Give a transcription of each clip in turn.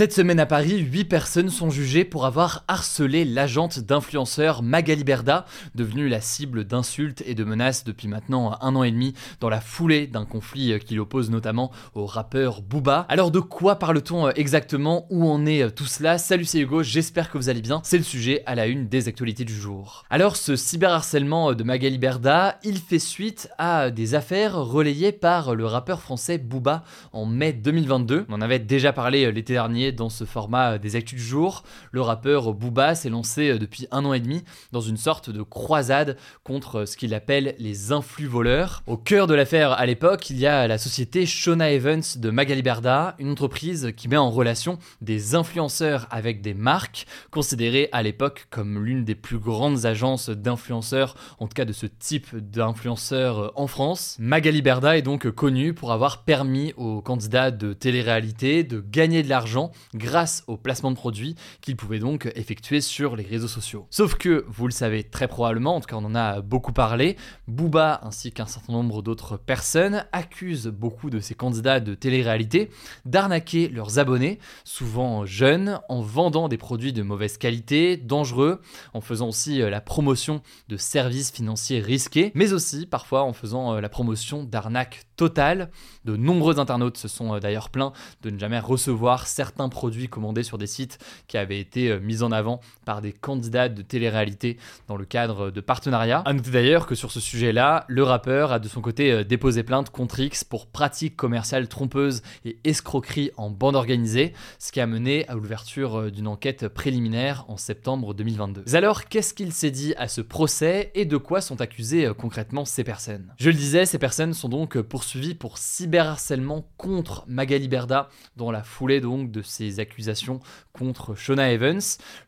Cette semaine à Paris, 8 personnes sont jugées pour avoir harcelé l'agente d'influenceur Magali Berda, devenue la cible d'insultes et de menaces depuis maintenant un an et demi dans la foulée d'un conflit qui l'oppose notamment au rappeur Booba. Alors de quoi parle-t-on exactement? Où en est tout cela? Salut c'est Hugo, j'espère que vous allez bien. C'est le sujet à la une des actualités du jour. Alors ce cyberharcèlement de Magali Berda, il fait suite à des affaires relayées par le rappeur français Booba en mai 2022. On en avait déjà parlé l'été dernier dans ce format des actus du jour, le rappeur Booba s'est lancé euh, depuis un an et demi dans une sorte de croisade contre ce qu'il appelle les influx voleurs. Au cœur de l'affaire à l'époque, il y a la société Shona Evans de Magali Berda, une entreprise qui met en relation des influenceurs avec des marques, considérées à l'époque comme l'une des plus grandes agences d'influenceurs, en tout cas de ce type d'influenceurs euh, en France. Magali Berda est donc connue pour avoir permis aux candidats de télé-réalité de gagner de l'argent grâce au placement de produits qu'il pouvait donc effectuer sur les réseaux sociaux. Sauf que, vous le savez très probablement, en tout cas on en a beaucoup parlé, Booba ainsi qu'un certain nombre d'autres personnes accusent beaucoup de ces candidats de télé-réalité d'arnaquer leurs abonnés, souvent jeunes, en vendant des produits de mauvaise qualité, dangereux, en faisant aussi euh, la promotion de services financiers risqués, mais aussi parfois en faisant euh, la promotion d'arnaques totales. De nombreux internautes se sont euh, d'ailleurs plaints de ne jamais recevoir certains produits commandés sur des sites qui avaient été euh, mis en avant par des candidats de télé-réalité dans le cadre de partenariats. A noter d'ailleurs que sur ce sujet-là, le rappeur a de son côté euh, déposé plainte contre X pour pratiques commerciales trompeuses et escroqueries en bande organisée, ce qui a mené à l'ouverture euh, d'une enquête préliminaire en septembre 2022. Mais alors, qu'est-ce qu'il s'est dit à ce procès et de quoi sont accusées concrètement ces personnes? Je le disais, ces personnes sont donc poursuivies pour cyberharcèlement contre Magali Berda dans la foulée donc de ces accusations contre Shona Evans.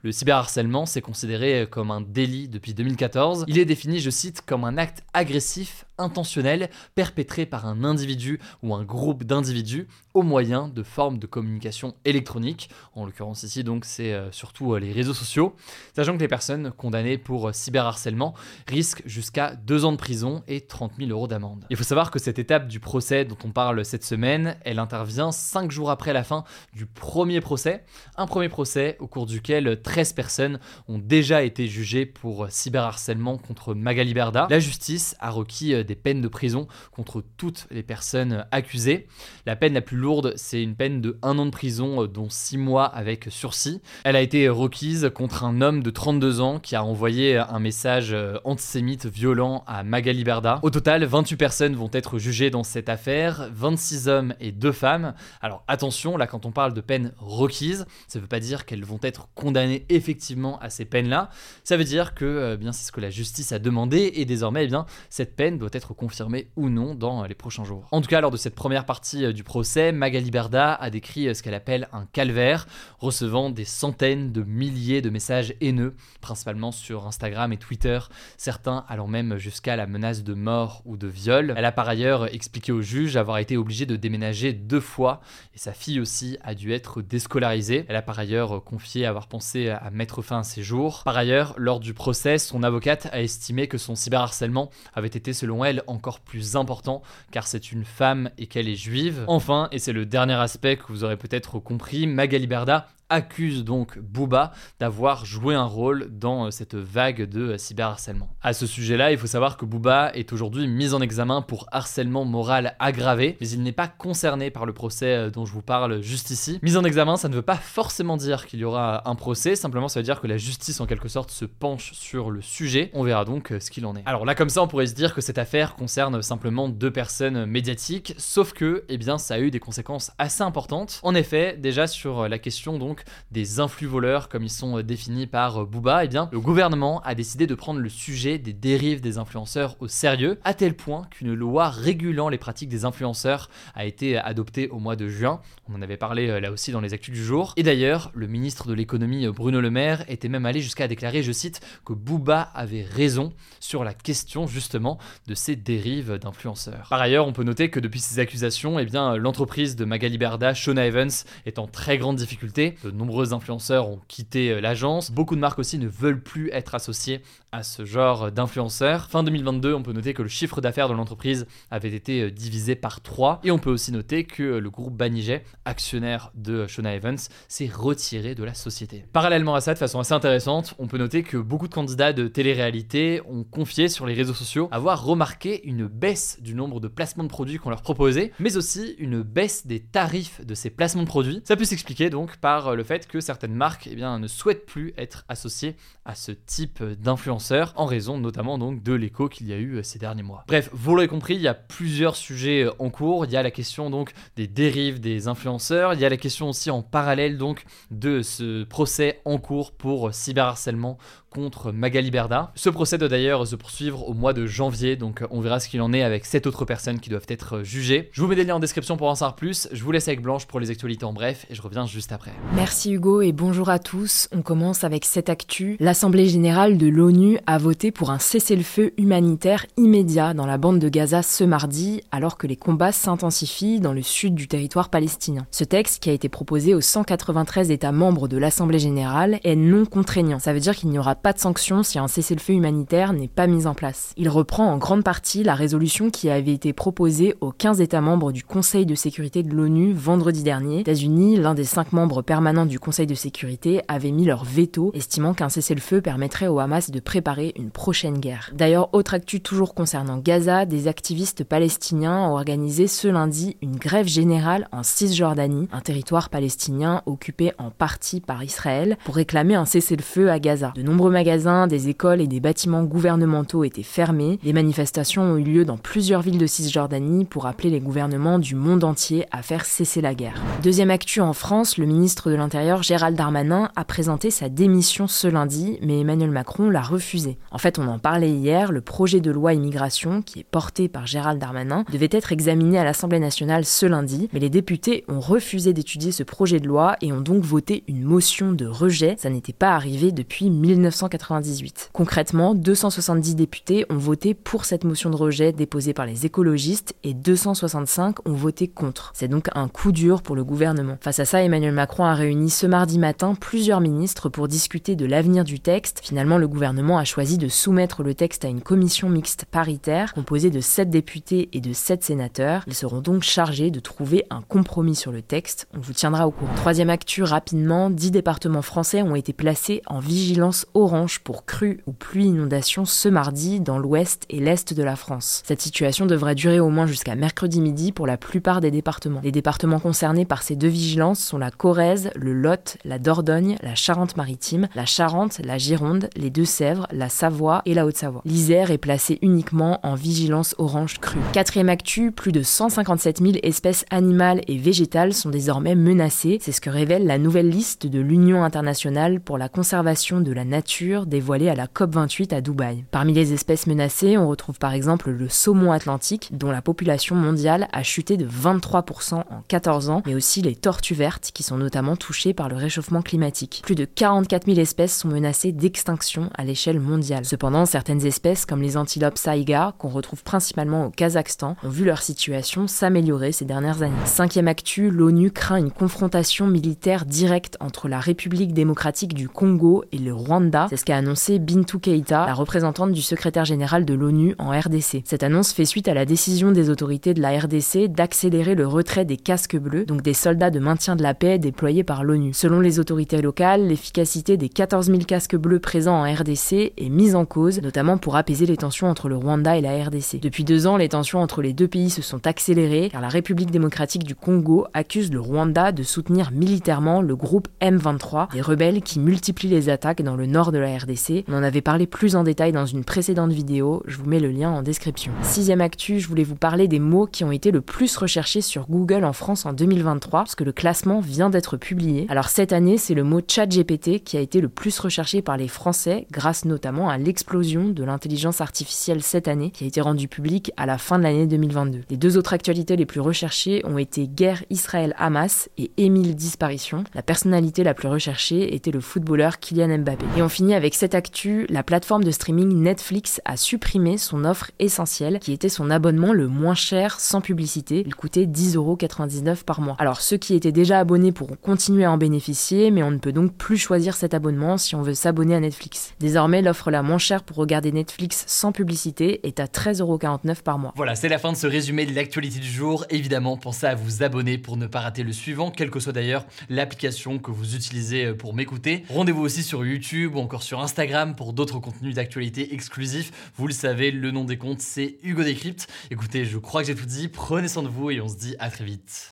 Le cyberharcèlement, c'est considéré comme un délit depuis 2014. Il est défini, je cite, comme un acte agressif intentionnel perpétré par un individu ou un groupe d'individus au moyen de formes de communication électronique. En l'occurrence ici donc c'est euh, surtout euh, les réseaux sociaux, sachant que les personnes condamnées pour euh, cyberharcèlement risquent jusqu'à deux ans de prison et 30 000 euros d'amende. Il faut savoir que cette étape du procès dont on parle cette semaine, elle intervient cinq jours après la fin du premier procès, un premier procès au cours duquel 13 personnes ont déjà été jugées pour cyberharcèlement contre Magali Berda. La justice a requis des peines de prison contre toutes les personnes accusées. La peine la plus lourde, c'est une peine de 1 an de prison, dont 6 mois avec sursis. Elle a été requise contre un homme de 32 ans qui a envoyé un message antisémite violent à Magali Berda. Au total, 28 personnes vont être jugées dans cette affaire, 26 hommes et 2 femmes. Alors attention, là quand on parle de peines requises, ça ne veut pas dire qu'elles vont être condamnées effectivement à ces peines-là. Ça veut dire que euh, bien c'est ce que la justice a demandé et désormais eh bien cette peine doit être confirmée ou non dans les prochains jours. En tout cas, lors de cette première partie euh, du procès, Magali Berda a décrit euh, ce qu'elle appelle un calvaire, recevant des centaines de milliers de messages haineux, principalement sur Instagram et Twitter, certains allant même jusqu'à la menace de mort ou de viol. Elle a par ailleurs expliqué au juge avoir été obligée de déménager deux fois et sa fille aussi a dû être déscolarisée. Elle a par ailleurs confié avoir pensé à mettre fin à ses jours. Par ailleurs, lors du procès, son avocate a estimé que son cyberharcèlement avait été selon encore plus important car c'est une femme et qu'elle est juive. Enfin, et c'est le dernier aspect que vous aurez peut-être compris, Magali Berda accuse donc Booba d'avoir joué un rôle dans euh, cette vague de euh, cyberharcèlement. À ce sujet-là, il faut savoir que Booba est aujourd'hui mis en examen pour harcèlement moral aggravé, mais il n'est pas concerné par le procès euh, dont je vous parle juste ici. Mise en examen, ça ne veut pas forcément dire qu'il y aura un procès, simplement ça veut dire que la justice en quelque sorte se penche sur le sujet. On verra donc ce qu'il en est. Alors là comme ça, on pourrait se dire que cette affaire concerne simplement deux personnes médiatiques, sauf que, eh bien, ça a eu des conséquences assez importantes. En effet, déjà sur la question donc des influx voleurs comme ils sont définis par Booba, eh bien le gouvernement a décidé de prendre le sujet des dérives des influenceurs au sérieux, à tel point qu'une loi régulant les pratiques des influenceurs a été adoptée au mois de juin. On en avait parlé là aussi dans les actus du jour. Et d'ailleurs, le ministre de l'économie Bruno Le Maire était même allé jusqu'à déclarer, je cite, que Booba avait raison sur la question justement de ces dérives d'influenceurs. Par ailleurs, on peut noter que depuis ces accusations, eh bien, l'entreprise de Magali Berda, Shona Evans, est en très grande difficulté. De nombreux influenceurs ont quitté euh, l'agence. Beaucoup de marques aussi ne veulent plus être associées à ce genre d'influenceurs. Fin 2022, on peut noter que le chiffre d'affaires de l'entreprise avait été euh, divisé par 3. Et on peut aussi noter que le groupe Banijay, actionnaire de Shona Evans, s'est retiré de la société. Parallèlement à ça, de façon assez intéressante, on peut noter que beaucoup de candidats de télé-réalité ont confié sur les réseaux sociaux avoir remarqué une baisse du nombre de placements de produits qu'on leur proposait, mais aussi une baisse des tarifs de ces placements de produits. Ça peut s'expliquer donc par le fait que certaines marques eh ne souhaitent plus être associées à ce type d'influenceurs, en raison notamment donc de l'écho qu'il y a eu ces derniers mois. Bref, vous l'aurez compris, il y a plusieurs sujets en cours. Il y a la question donc des dérives des influenceurs, il y a la question aussi en parallèle donc de ce procès en cours pour cyberharcèlement contre Magali Berda. Ce procès doit d'ailleurs se poursuivre au mois de janvier, donc on verra ce qu'il en est avec sept autres personnes qui doivent être jugées. Je vous mets des liens en description pour en savoir plus. Je vous laisse avec Blanche pour les actualités en bref et je reviens juste après. Merci Hugo et bonjour à tous. On commence avec cette actu. L'Assemblée générale de l'ONU a voté pour un cessez-le-feu humanitaire immédiat dans la bande de Gaza ce mardi, alors que les combats s'intensifient dans le sud du territoire palestinien. Ce texte, qui a été proposé aux 193 États membres de l'Assemblée générale, est non contraignant. Ça veut dire qu'il n'y aura pas de sanctions si un cessez-le-feu humanitaire n'est pas mis en place. Il reprend en grande partie la résolution qui avait été proposée aux 15 États membres du Conseil de sécurité de l'ONU vendredi dernier. États-Unis, l'un des cinq membres permanents du Conseil de sécurité, avait mis leur veto, estimant qu'un cessez-le-feu permettrait au Hamas de préparer une prochaine guerre. D'ailleurs, autre actu toujours concernant Gaza, des activistes palestiniens ont organisé ce lundi une grève générale en Cisjordanie, un territoire palestinien occupé en partie par Israël, pour réclamer un cessez-le-feu à Gaza. De nombreux magasins, des écoles et des bâtiments gouvernementaux étaient fermés. Des manifestations ont eu lieu dans plusieurs villes de Cisjordanie pour appeler les gouvernements du monde entier à faire cesser la guerre. Deuxième actu en France, le ministre de Gérald Darmanin a présenté sa démission ce lundi, mais Emmanuel Macron l'a refusé. En fait, on en parlait hier, le projet de loi immigration, qui est porté par Gérald Darmanin, devait être examiné à l'Assemblée nationale ce lundi, mais les députés ont refusé d'étudier ce projet de loi et ont donc voté une motion de rejet. Ça n'était pas arrivé depuis 1998. Concrètement, 270 députés ont voté pour cette motion de rejet déposée par les écologistes et 265 ont voté contre. C'est donc un coup dur pour le gouvernement. Face à ça, Emmanuel Macron a réuni ce mardi matin plusieurs ministres pour discuter de l'avenir du texte. Finalement, le gouvernement a choisi de soumettre le texte à une commission mixte paritaire composée de 7 députés et de 7 sénateurs. Ils seront donc chargés de trouver un compromis sur le texte. On vous tiendra au courant. Troisième actu, rapidement, 10 départements français ont été placés en vigilance orange pour crues ou pluie inondation ce mardi dans l'ouest et l'est de la France. Cette situation devrait durer au moins jusqu'à mercredi midi pour la plupart des départements. Les départements concernés par ces deux vigilances sont la Corrèze, le Lot, la Dordogne, la Charente-Maritime, la Charente, la Gironde, les Deux-Sèvres, la Savoie et la Haute-Savoie. L'Isère est placée uniquement en vigilance orange crue. Quatrième actu, plus de 157 000 espèces animales et végétales sont désormais menacées. C'est ce que révèle la nouvelle liste de l'Union internationale pour la conservation de la nature dévoilée à la COP28 à Dubaï. Parmi les espèces menacées, on retrouve par exemple le saumon atlantique, dont la population mondiale a chuté de 23% en 14 ans, mais aussi les tortues vertes, qui sont notamment touchées par le réchauffement climatique. Plus de 44 000 espèces sont menacées d'extinction à l'échelle mondiale. Cependant, certaines espèces, comme les antilopes saïga, qu'on retrouve principalement au Kazakhstan, ont vu leur situation s'améliorer ces dernières années. Cinquième actu, l'ONU craint une confrontation militaire directe entre la République démocratique du Congo et le Rwanda. C'est ce qu'a annoncé Bintou Keita, la représentante du secrétaire général de l'ONU en RDC. Cette annonce fait suite à la décision des autorités de la RDC d'accélérer le retrait des casques bleus, donc des soldats de maintien de la paix déployés par l'ONU. Selon les autorités locales, l'efficacité des 14 000 casques bleus présents en RDC est mise en cause, notamment pour apaiser les tensions entre le Rwanda et la RDC. Depuis deux ans, les tensions entre les deux pays se sont accélérées car la République démocratique du Congo accuse le Rwanda de soutenir militairement le groupe M23, des rebelles qui multiplient les attaques dans le nord de la RDC. On en avait parlé plus en détail dans une précédente vidéo, je vous mets le lien en description. Sixième actu, je voulais vous parler des mots qui ont été le plus recherchés sur Google en France en 2023, parce que le classement vient d'être publié Alors cette année, c'est le mot ChatGPT qui a été le plus recherché par les Français grâce notamment à l'explosion de l'intelligence artificielle cette année qui a été rendue publique à la fin de l'année 2022. Les deux autres actualités les plus recherchées ont été guerre Israël-Hamas et Émile disparition. La personnalité la plus recherchée était le footballeur Kylian Mbappé. Et on finit avec cette actu, la plateforme de streaming Netflix a supprimé son offre essentielle qui était son abonnement le moins cher sans publicité. Il coûtait 10,99€ par mois. Alors ceux qui étaient déjà abonnés pourront continuer à en bénéficier, mais on ne peut donc plus choisir cet abonnement si on veut s'abonner à Netflix. Désormais, l'offre la moins chère pour regarder Netflix sans publicité est à 13,49€ par mois. Voilà, c'est la fin de ce résumé de l'actualité du jour. Évidemment, pensez à vous abonner pour ne pas rater le suivant, quelle que soit d'ailleurs l'application que vous utilisez euh, pour m'écouter. Rendez-vous aussi sur YouTube ou encore sur Instagram pour d'autres contenus d'actualité exclusifs. Vous le savez, le nom des comptes, c'est Hugo Décrypte. Écoutez, je crois que j'ai tout dit. Prenez soin de vous et on se dit à très vite.